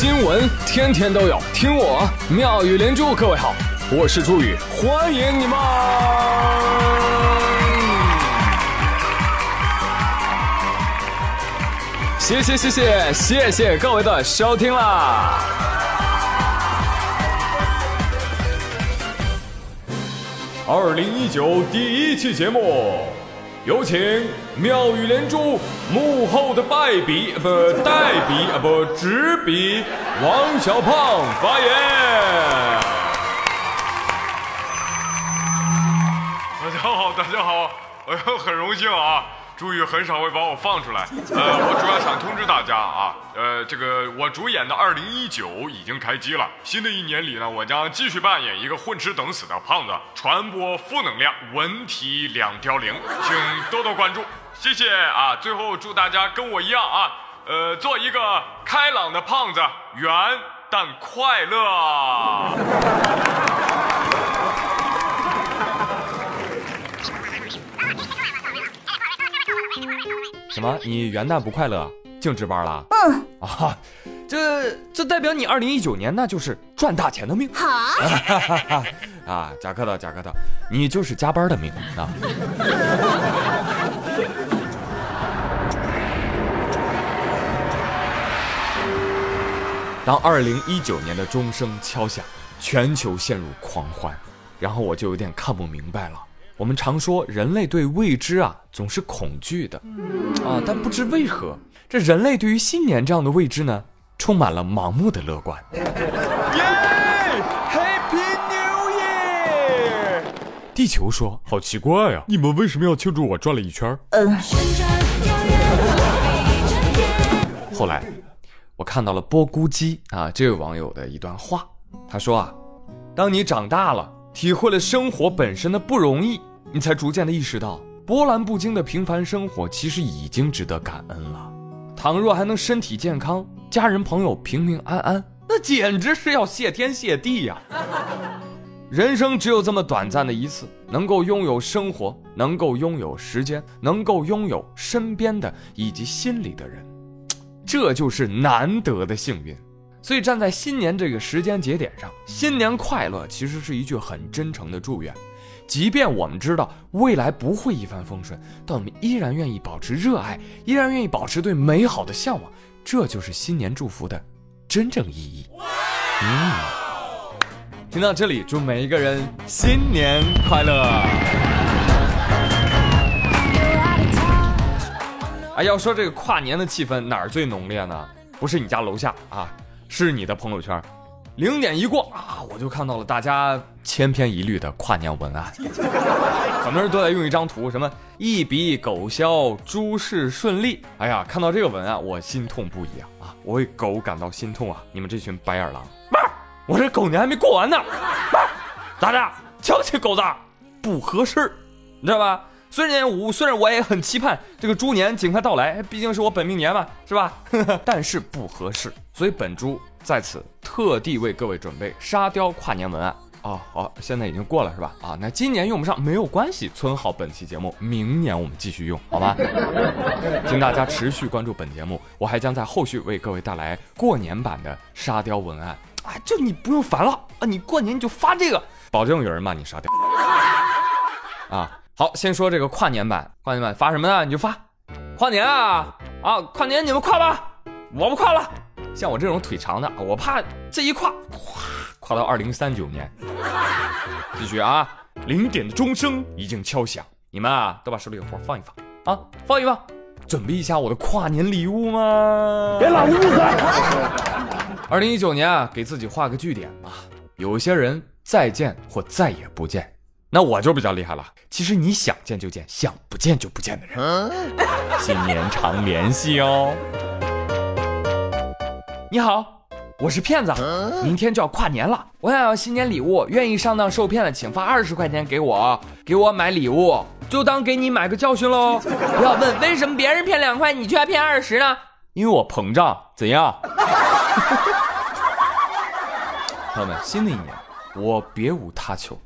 新闻天天都有，听我妙语连珠。各位好，我是朱宇，欢迎你们！谢谢谢谢谢谢各位的收听啦！二零一九第一期节目，有请妙语连珠幕后的败笔不代笔啊不执笔王小胖发言。大家好，大家好，哎呦，很荣幸啊，朱宇很少会把我放出来。呃，我主要想通知大家啊，呃，这个我主演的二零一九已经开机了，新的一年里呢，我将继续扮演一个混吃等死的胖子，传播负能量，文体两凋零，请多多关注，谢谢啊。最后祝大家跟我一样啊，呃，做一个开朗的胖子，圆但快乐。什么？你元旦不快乐？净值班了？嗯啊，这这代表你二零一九年那就是赚大钱的命。好 啊，贾克的贾克的，你就是加班的命啊。当二零一九年的钟声敲响，全球陷入狂欢，然后我就有点看不明白了。我们常说人类对未知啊总是恐惧的，啊，但不知为何，这人类对于新年这样的未知呢，充满了盲目的乐观。耶，Happy New Year！地球说：“好奇怪呀，你们为什么要庆祝我转了一圈？”嗯。后来，我看到了波姑鸡啊这位网友的一段话，他说啊，当你长大了，体会了生活本身的不容易。你才逐渐的意识到，波澜不惊的平凡生活其实已经值得感恩了。倘若还能身体健康，家人朋友平平安安，那简直是要谢天谢地呀！人生只有这么短暂的一次，能够拥有生活，能够拥有时间，能够拥有身边的以及心里的人，这就是难得的幸运。所以站在新年这个时间节点上，新年快乐其实是一句很真诚的祝愿。即便我们知道未来不会一帆风顺，但我们依然愿意保持热爱，依然愿意保持对美好的向往，这就是新年祝福的真正意义。嗯，听到这里，祝每一个人新年快乐！哎，要说这个跨年的气氛哪儿最浓烈呢？不是你家楼下啊，是你的朋友圈。零点一过啊，我就看到了大家千篇一律的跨年文案，很多人都在用一张图，什么一笔狗消，诸事顺利。哎呀，看到这个文案，我心痛不已啊啊！我为狗感到心痛啊！你们这群白眼狼，我这狗年还没过完呢，咋的？瞧不起狗子？不合适，你知道吧？虽然我虽然我也很期盼这个猪年尽快到来，毕竟是我本命年嘛，是吧？但是不合适，所以本猪。在此特地为各位准备沙雕跨年文案哦，好，现在已经过了是吧？啊，那今年用不上没有关系，存好本期节目，明年我们继续用，好吗？请大家持续关注本节目，我还将在后续为各位带来过年版的沙雕文案啊，就你不用烦了啊，你过年你就发这个，保证有人骂你沙雕啊。好，先说这个跨年版，跨年版发什么呢？你就发跨年啊啊，跨年你们跨吧，我不跨了。像我这种腿长的，我怕这一跨，跨，跨到二零三九年。继续啊，零点的钟声已经敲响，你们啊都把手里的活放一放啊，放一放，准备一下我的跨年礼物吗？别老屋子。二零一九年啊，给自己画个句点吧。有些人再见或再也不见，那我就比较厉害了。其实你想见就见，想不见就不见的人，新年常联系哦。你好，我是骗子，明天就要跨年了，我想要新年礼物，愿意上当受骗的，请发二十块钱给我，给我买礼物，就当给你买个教训喽。不要问为什么别人骗两块，你却骗二十呢？因为我膨胀，怎样？朋友们，新的一年我别无他求，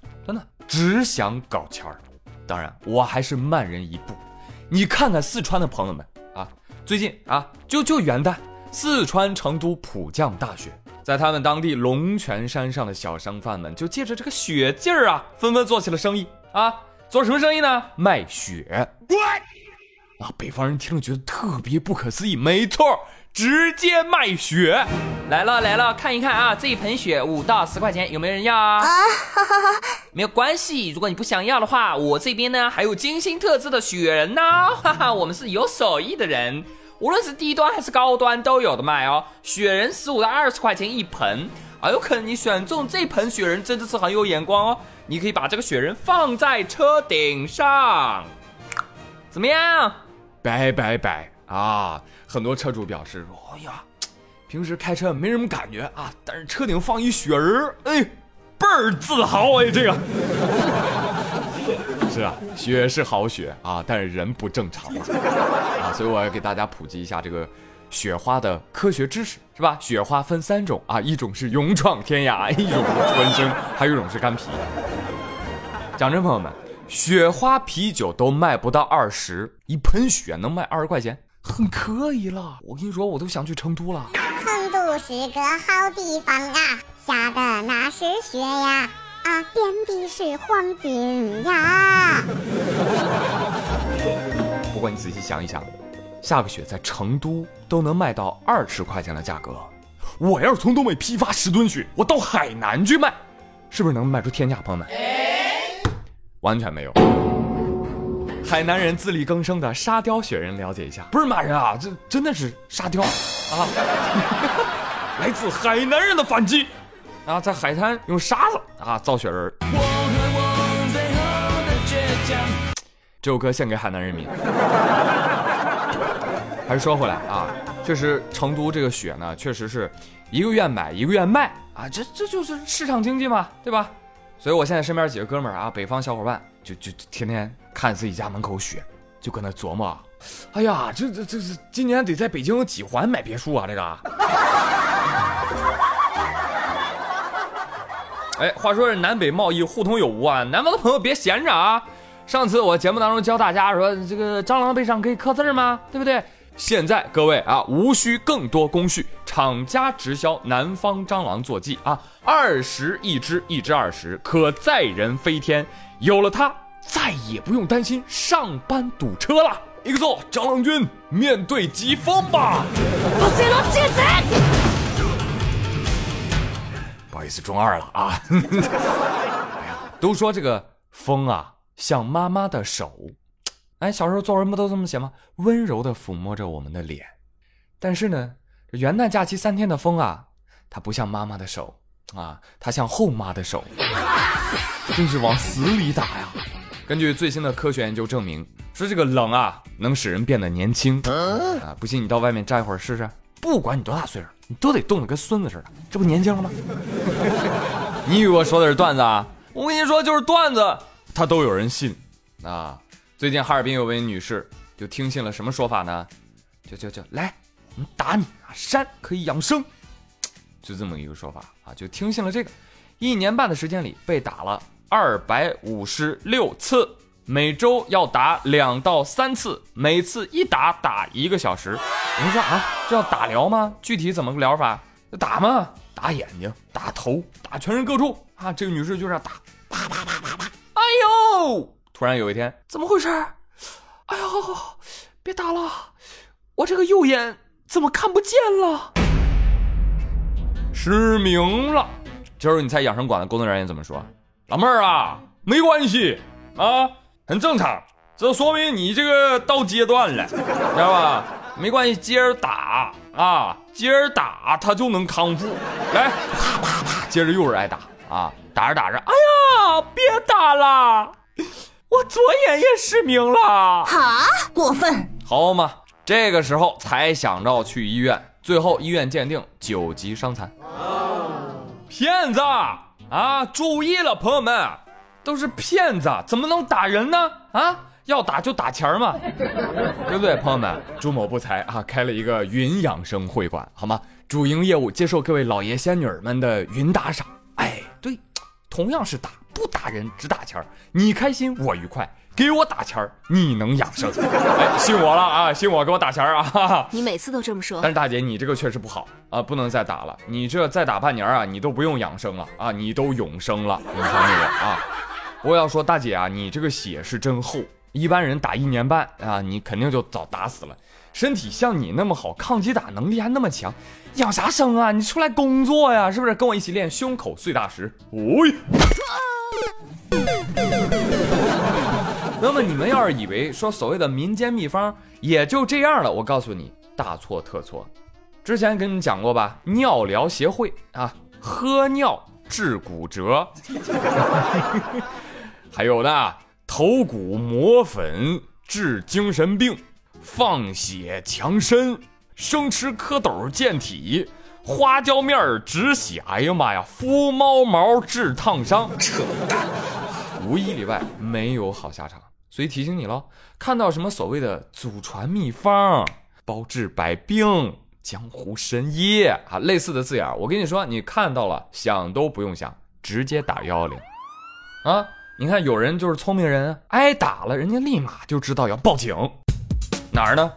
只想搞钱儿。当然，我还是慢人一步。你看看四川的朋友们啊，最近啊，就就元旦。四川成都普降大雪，在他们当地龙泉山上的小商贩们就借着这个雪劲儿啊，纷纷做起了生意啊。做什么生意呢？卖雪。啊，北方人听了觉得特别不可思议。没错，直接卖雪。来了来了，看一看啊，这一盆雪五到十块钱，有没有人要啊？啊，没有关系，如果你不想要的话，我这边呢还有精心特制的雪人呢。哈哈，我们是有手艺的人。无论是低端还是高端都有的卖哦，雪人十五到二十块钱一盆，啊，有可能你选中这盆雪人真的是很有眼光哦，你可以把这个雪人放在车顶上，怎么样？拜拜拜啊！很多车主表示说，哎呀，平时开车没什么感觉啊，但是车顶放一雪人，哎，倍儿自豪哎，这个。是啊，雪是好雪啊，但是人不正常啊，所以我要给大家普及一下这个雪花的科学知识，是吧？雪花分三种啊，一种是勇闯天涯，一种是纯生，还有一种是干啤。讲真，朋友们，雪花啤酒都卖不到二十，一盆雪能卖二十块钱，很可以了。我跟你说，我都想去成都了。成都是个好地方啊，下的那是雪呀。啊，遍地是黄金呀！不过你仔细想一想，下个雪在成都都能卖到二十块钱的价格，我要是从东北批发十吨雪，我到海南去卖，是不是能卖出天价？朋友们，完全没有。海南人自力更生的沙雕雪人，了解一下，不是骂人啊，这真的是沙雕啊，来自海南人的反击。然后在海滩用沙子啊造雪人。这首歌献给海南人民。还是说回来啊，确实成都这个雪呢，确实是一个愿买一个愿卖啊，这这就是市场经济嘛，对吧？所以我现在身边几个哥们儿啊，北方小伙伴就就天天看自己家门口雪，就搁那琢磨，哎呀，这这这是今年得在北京几环买别墅啊？这个。哎，话说这南北贸易互通有无啊，南方的朋友别闲着啊！上次我节目当中教大家说，这个蟑螂背上可以刻字吗？对不对？现在各位啊，无需更多工序，厂家直销南方蟑螂坐骑啊，二十一只，一只二十，可载人飞天。有了它，再也不用担心上班堵车了。一个字，蟑螂君，面对疾风吧！不好意思，中二了啊！哎呀，都说这个风啊像妈妈的手，哎，小时候作文不都这么写吗？温柔的抚摸着我们的脸。但是呢，元旦假期三天的风啊，它不像妈妈的手啊，它像后妈的手，真是往死里打呀！根据最新的科学研究证明，说这个冷啊能使人变得年轻啊，不信你到外面站一会儿试试。不管你多大岁数，你都得冻得跟孙子似的，这不年轻了吗？你以为我说的是段子啊？我跟你说就是段子，他都有人信啊。最近哈尔滨有位女士就听信了什么说法呢？就就就来，我们打你啊，山可以养生，就这么一个说法啊，就听信了这个，一年半的时间里被打了二百五十六次。每周要打两到三次，每次一打打一个小时。有人说啊，这叫打疗吗？具体怎么个疗法？打嘛，打眼睛，打头，打全身各处啊！这个女士就这样打，啪啪啪啪啪。哎呦！突然有一天，怎么回事？哎呦，别打了，我这个右眼怎么看不见了？失明了。这时候你猜养生馆的工作人员怎么说？老妹儿啊，没关系啊。很正常，这说明你这个到阶段了，知道吧？没关系，接着打啊，接着打，他就能康复。来，啪啪啪，接着又是挨打啊，打着打着，哎呀，别打了，我左眼也失明了。哈，过分，好嘛，这个时候才想着去医院，最后医院鉴定九级伤残。骗子啊，注意了，朋友们。都是骗子，怎么能打人呢？啊，要打就打钱嘛，对不对，朋友们？朱某不才啊，开了一个云养生会馆，好吗？主营业务接受各位老爷仙女们的云打赏。哎，对，同样是打，不打人，只打钱儿你开心我愉快，给我打钱儿，你能养生。哎，信我了啊，信我，给我打钱儿啊！哈哈。你每次都这么说但，是大姐，你这个确实不好啊，不能再打了。你这再打半年啊，你都不用养生了啊，你都永生了。你看那个啊，我要说大姐啊，你这个血是真厚，一般人打一年半啊，你肯定就早打死了。身体像你那么好，抗击打能力还那么强，养啥生啊？你出来工作呀，是不是？跟我一起练胸口碎大石。喂。那么你们要是以为说所谓的民间秘方也就这样了，我告诉你，大错特错。之前跟你讲过吧，尿疗协会啊，喝尿治骨折，还有呢，头骨磨粉治精神病，放血强身，生吃蝌蚪健体，花椒面儿止血。哎呀妈呀，敷猫毛治烫伤，扯淡，无一例外没有好下场。所以提醒你喽，看到什么所谓的祖传秘方、包治百病、江湖神医啊，类似的字眼，我跟你说，你看到了想都不用想，直接打幺幺零啊！你看有人就是聪明人，挨打了，人家立马就知道要报警。哪儿呢？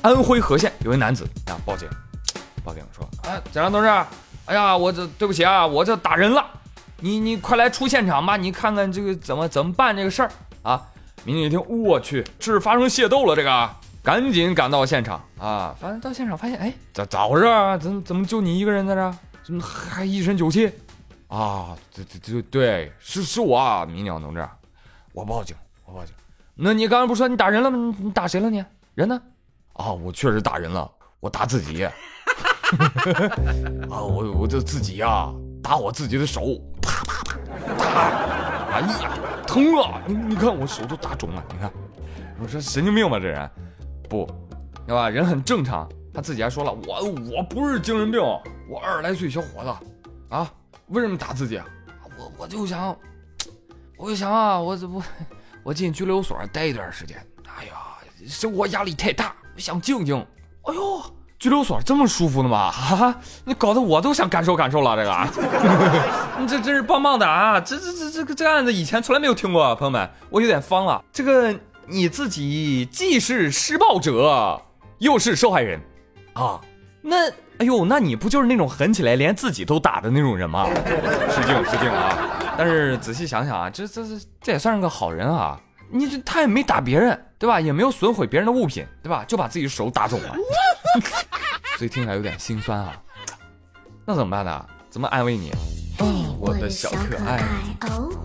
安徽和县有一男子啊，报警，报警说，哎，警察同志，哎呀，我这对不起啊，我这打人了，你你快来出现场吧，你看看这个怎么怎么办这个事儿啊？民警一听，我去，是发生械斗了，这个赶紧赶到现场啊！反正到现场发现，哎，咋咋回事啊？怎怎么就你一个人在这？怎么还一身酒气？啊，对对对对，是是我啊，民警同志，我报警，我报警。那你刚才不说你打人了吗？你你打谁了你？人呢？啊，我确实打人了，我打自己。啊，我我就自己呀、打我自己的手，啪啪啪，打，哎呀，疼啊！你你看我手都打肿了，你看，我说神经病吧这人，不，对吧？人很正常，他自己还说了，我我不是精神病，我二十来岁小伙子，啊，为什么打自己？我我就想，我就想啊，我这不，我进拘留所待一段时间，哎呀，生活压力太大，我想静静。哎呦，拘留所这么舒服的吗？哈、哈，你搞得我都想感受感受了，这个，你 这真是棒棒的啊！这这这这个这个案子以前从来没有听过，朋友们，我有点方了。这个你自己既是施暴者，又是受害人，啊，那哎呦，那你不就是那种狠起来连自己都打的那种人吗？失敬失敬啊！但是仔细想想啊，这这这这也算是个好人啊。你这他也没打别人，对吧？也没有损毁别人的物品，对吧？就把自己手打肿了，所以听起来有点心酸啊。那怎么办呢？怎么安慰你？哦，我的小可爱，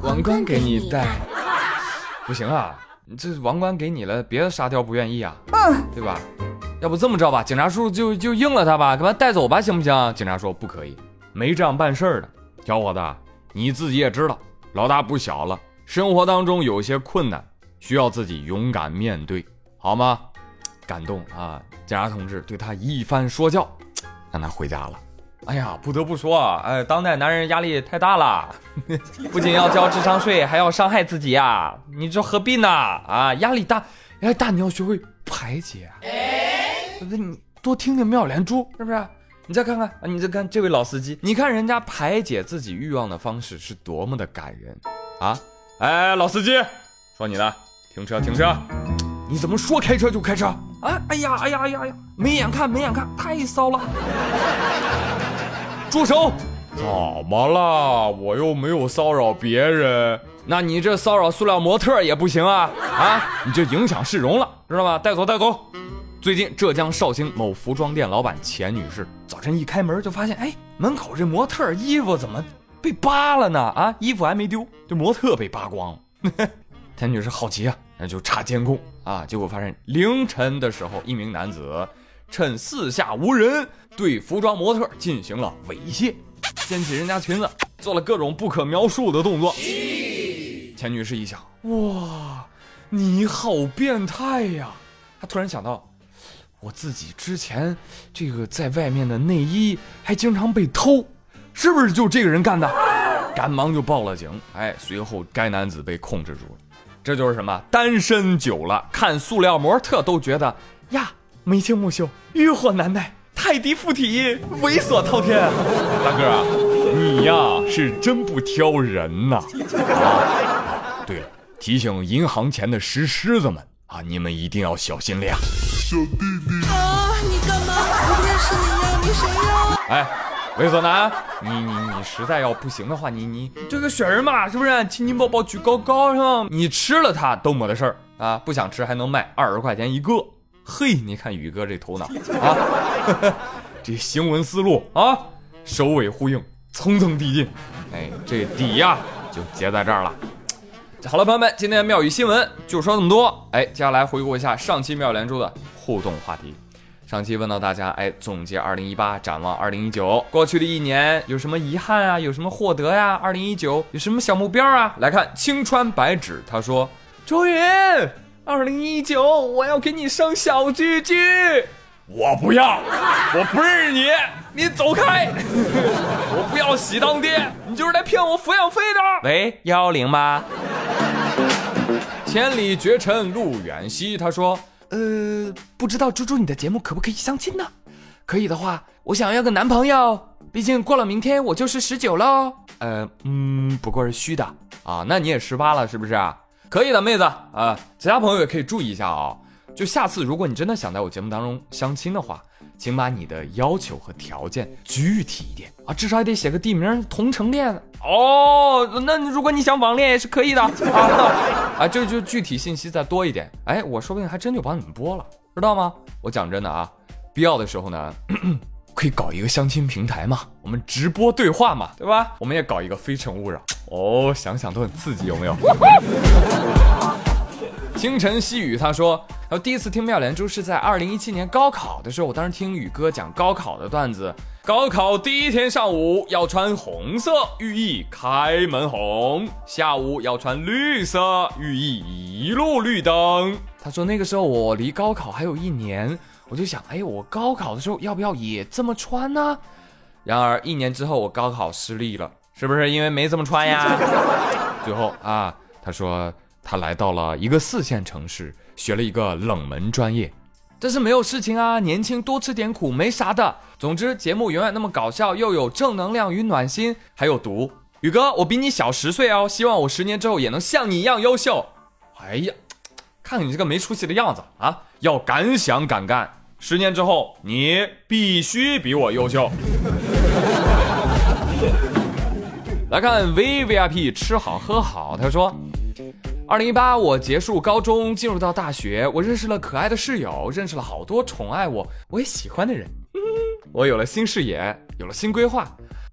王冠给你戴。不行啊，你这王冠给你了，别的沙雕不愿意啊，对吧？要不这么着吧，警察叔叔就就应了他吧，给他带走吧，行不行？警察说不可以，没这样办事儿的。小伙子，你自己也知道，老大不小了，生活当中有些困难，需要自己勇敢面对，好吗？感动啊！警察同志对他一番说教，让他回家了。哎呀，不得不说啊，哎，当代男人压力太大了，不仅要交智商税，还要伤害自己呀！你这何必呢？啊，压力大，压力大，你要学会排解啊。对不对？你多听听妙莲珠，是不是？你再看看啊，你再看这位老司机，你看人家排解自己欲望的方式是多么的感人啊！哎，老司机，说你的，停车，停车！你怎么说开车就开车啊？哎呀，哎呀，哎呀，哎呀，没眼看，没眼看，太骚了！住手！怎么了？我又没有骚扰别人，那你这骚扰塑料模特也不行啊！啊，你这影响市容了，知道吗？带走，带走！最近浙江绍兴某服装店老板钱女士早晨一开门就发现，哎，门口这模特衣服怎么被扒了呢？啊，衣服还没丢，这模特被扒光了。钱女士好奇啊，那就查监控啊，结果发现凌晨的时候，一名男子趁四下无人，对服装模特进行了猥亵，掀起人家裙子，做了各种不可描述的动作。钱女士一想，哇，你好变态呀！她突然想到，我自己之前这个在外面的内衣还经常被偷，是不是就这个人干的？赶忙就报了警。哎，随后该男子被控制住了。这就是什么？单身久了，看塑料模特都觉得呀，眉清目秀，欲火难耐，泰迪附体，猥琐滔天。大哥啊，你呀是真不挑人呐、啊！对了，提醒银行前的石狮子们啊，你们一定要小心点。小弟弟，啊！你干嘛？我不认识你呀，你谁呀？哎，猥琐男，你你你实在要不行的话，你你这个雪人嘛，是不是？亲亲抱抱举高高是吧？你吃了它都没得事儿啊，不想吃还能卖二十块钱一个。嘿，你看宇哥这头脑啊，这行文思路啊，首尾呼应，层层递进。哎，这底呀就结在这儿了。好了，朋友们，今天妙语新闻就说这么多。哎，接下来回顾一下上期妙连珠的互动话题。上期问到大家，哎，总结二零一八，展望二零一九，过去的一年有什么遗憾啊？有什么获得呀？二零一九有什么小目标啊？来看青川白纸，他说：周云，二零一九我要给你生小居居。我不要，我不认识你，你走开！我不要喜当爹，你就是来骗我抚养费的。喂，幺幺零吗？千里绝尘路远兮，他说。呃，不知道猪猪你的节目可不可以相亲呢？可以的话，我想要个男朋友，毕竟过了明天我就是十九喽。呃，嗯，不过是虚的啊。那你也十八了是不是？可以的，妹子啊。其他朋友也可以注意一下啊。就下次如果你真的想在我节目当中相亲的话，请把你的要求和条件具体一点啊，至少也得写个地名同城恋哦。那如果你想网恋也是可以的啊 啊，就就具体信息再多一点，哎，我说不定还真就帮你们播了，知道吗？我讲真的啊，必要的时候呢，可以搞一个相亲平台嘛，我们直播对话嘛，对吧？我们也搞一个非诚勿扰哦，想想都很刺激，有没有？清晨细雨他说。然后第一次听妙连珠是在二零一七年高考的时候，我当时听宇哥讲高考的段子。高考第一天上午要穿红色，寓意开门红；下午要穿绿色，寓意一路绿灯。他说那个时候我离高考还有一年，我就想，哎，我高考的时候要不要也这么穿呢？然而一年之后我高考失利了，是不是因为没这么穿呀？最后啊，他说他来到了一个四线城市。学了一个冷门专业，但是没有事情啊，年轻多吃点苦没啥的。总之节目永远那么搞笑，又有正能量与暖心，还有毒。宇哥，我比你小十岁哦，希望我十年之后也能像你一样优秀。哎呀，看看你这个没出息的样子啊！要敢想敢干，十年之后你必须比我优秀。来看 V V I P 吃好喝好，他说。二零一八，我结束高中，进入到大学，我认识了可爱的室友，认识了好多宠爱我，我也喜欢的人。我有了新视野，有了新规划，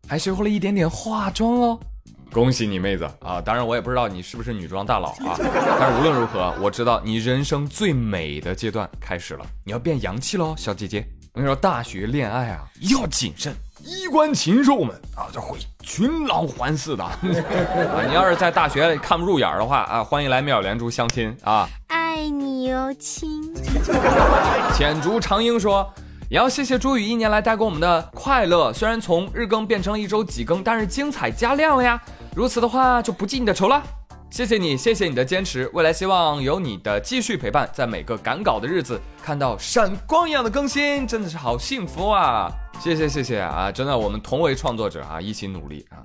还学会了一点点化妆哦。恭喜你，妹子啊！当然，我也不知道你是不是女装大佬啊。但是无论如何，我知道你人生最美的阶段开始了，你要变洋气喽，小姐姐。我跟你说，大学恋爱啊，要谨慎。衣冠禽兽们啊，就会群狼环伺的 啊！你要是在大学里看不入眼的话啊，欢迎来妙莲珠相亲啊！爱你哟，亲。浅竹长英说，也要谢谢朱宇一年来带给我们的快乐，虽然从日更变成了一周几更，但是精彩加量了呀！如此的话，就不记你的仇了。谢谢你，谢谢你的坚持。未来希望有你的继续陪伴，在每个赶稿的日子看到闪光一样的更新，真的是好幸福啊！谢谢谢谢啊！真的，我们同为创作者啊，一起努力啊，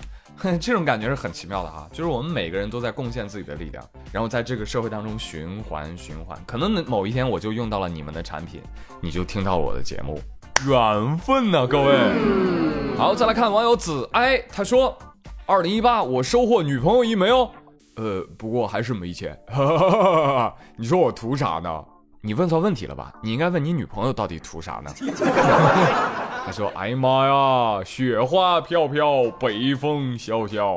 这种感觉是很奇妙的哈。就是我们每个人都在贡献自己的力量，然后在这个社会当中循环循环。可能某一天我就用到了你们的产品，你就听到我的节目，缘分呐，各位。好，再来看网友子哀，他说：二零一八我收获女朋友一枚哦。呃，不过还是没钱。你说我图啥呢？你问错问题了吧？你应该问你女朋友到底图啥呢？他说：“哎呀妈呀，雪花飘飘，北风萧萧。”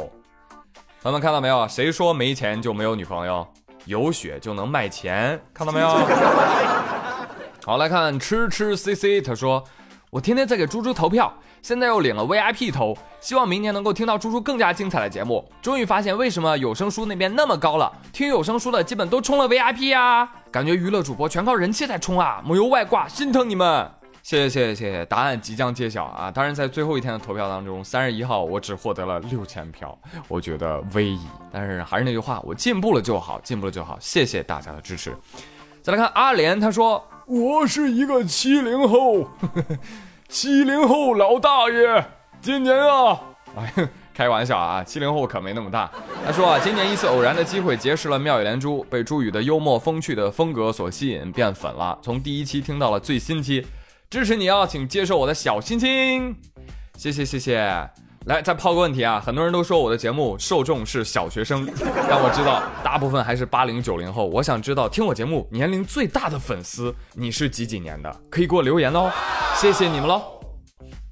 朋友们看到没有？谁说没钱就没有女朋友？有雪就能卖钱，看到没有？好，来看吃吃 CC，他说：“我天天在给猪猪投票。”现在又领了 VIP 投，希望明年能够听到猪猪更加精彩的节目。终于发现为什么有声书那边那么高了，听有声书的基本都充了 VIP 啊！感觉娱乐主播全靠人气在冲啊，没有外挂，心疼你们！谢谢谢谢谢谢，答案即将揭晓啊！当然在最后一天的投票当中，三十一号我只获得了六千票，我觉得微矣。但是还是那句话，我进步了就好，进步了就好。谢谢大家的支持。再来看阿莲，他说我是一个七零后。七零后老大爷，今年啊，哎，开玩笑啊，七零后可没那么大。他说啊，今年一次偶然的机会结识了妙语连珠，被朱宇的幽默风趣的风格所吸引，变粉了。从第一期听到了最新期，支持你哦，请接受我的小心心，谢谢谢谢。来，再抛个问题啊！很多人都说我的节目受众是小学生，但我知道大部分还是八零九零后。我想知道听我节目年龄最大的粉丝，你是几几年的？可以给我留言哦，谢谢你们喽。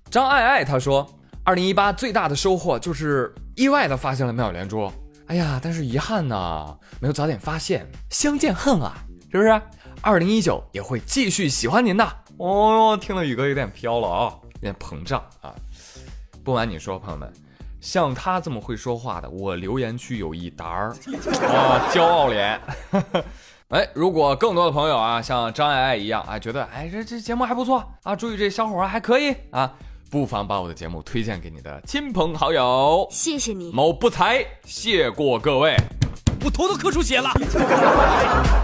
张爱爱她说，二零一八最大的收获就是意外的发现了妙语连珠。哎呀，但是遗憾呢，没有早点发现，相见恨啊，是不是？二零一九也会继续喜欢您的。哦，听了宇哥有点飘了啊，有点膨胀啊。不瞒你说，朋友们，像他这么会说话的，我留言区有一沓儿 啊，骄傲脸。哎，如果更多的朋友啊，像张爱爱一样啊，觉得哎这这节目还不错啊，注意这小伙还可以啊，不妨把我的节目推荐给你的亲朋好友。谢谢你，某不才，谢过各位。我头都磕出血了。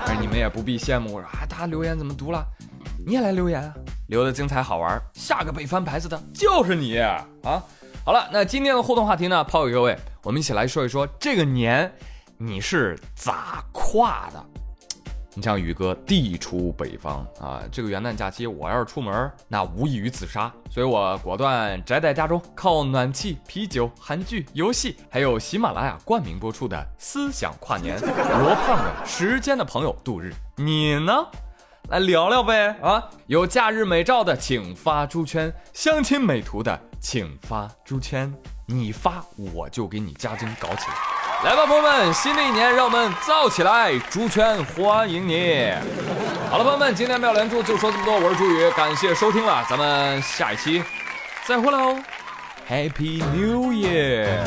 哎，你们也不必羡慕我说啊，他留言怎么读了？你也来留言啊，留的精彩好玩，下个被翻牌子的就是你啊！好了，那今天的互动话题呢，抛给各位，我们一起来说一说这个年你是咋跨的？你像宇哥地处北方啊，这个元旦假期我要是出门，那无异于自杀，所以我果断宅在家中，靠暖气、啤酒、韩剧、游戏，还有喜马拉雅冠名播出的思想跨年，罗胖的时间的朋友度日。你呢？来聊聊呗啊！有假日美照的请发猪圈，相亲美图的请发猪圈，你发我就给你加精搞起来。来吧，朋友们，新的一年让我们造起来！猪圈欢迎你。好了，朋友们，今天妙连珠就说这么多，我是朱宇，感谢收听了，咱们下一期再会喽，Happy New Year！